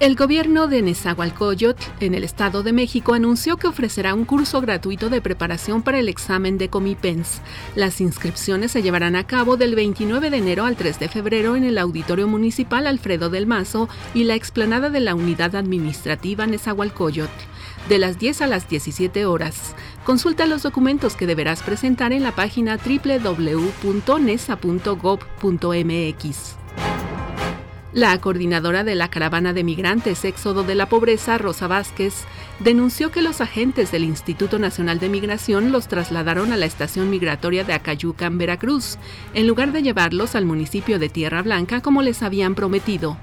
El gobierno de Nezahualcóyotl, en el Estado de México, anunció que ofrecerá un curso gratuito de preparación para el examen de Comipens. Las inscripciones se llevarán a cabo del 29 de enero al 3 de febrero en el Auditorio Municipal Alfredo del Mazo y la explanada de la Unidad Administrativa Nezahualcóyotl, de las 10 a las 17 horas. Consulta los documentos que deberás presentar en la página www.nesa.gov.mx. La coordinadora de la caravana de migrantes Éxodo de la Pobreza, Rosa Vázquez, denunció que los agentes del Instituto Nacional de Migración los trasladaron a la estación migratoria de Acayuca, en Veracruz, en lugar de llevarlos al municipio de Tierra Blanca como les habían prometido.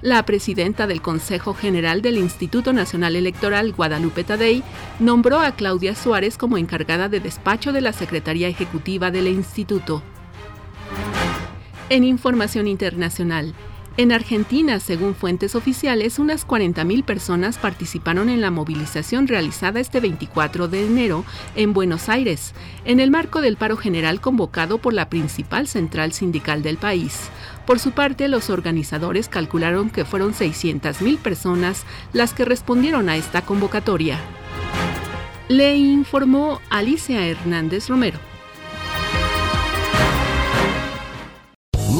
La presidenta del Consejo General del Instituto Nacional Electoral, Guadalupe Tadei, nombró a Claudia Suárez como encargada de despacho de la Secretaría Ejecutiva del Instituto. En información internacional, en Argentina, según fuentes oficiales, unas 40.000 personas participaron en la movilización realizada este 24 de enero en Buenos Aires, en el marco del paro general convocado por la principal central sindical del país. Por su parte, los organizadores calcularon que fueron 600.000 personas las que respondieron a esta convocatoria. Le informó Alicia Hernández Romero.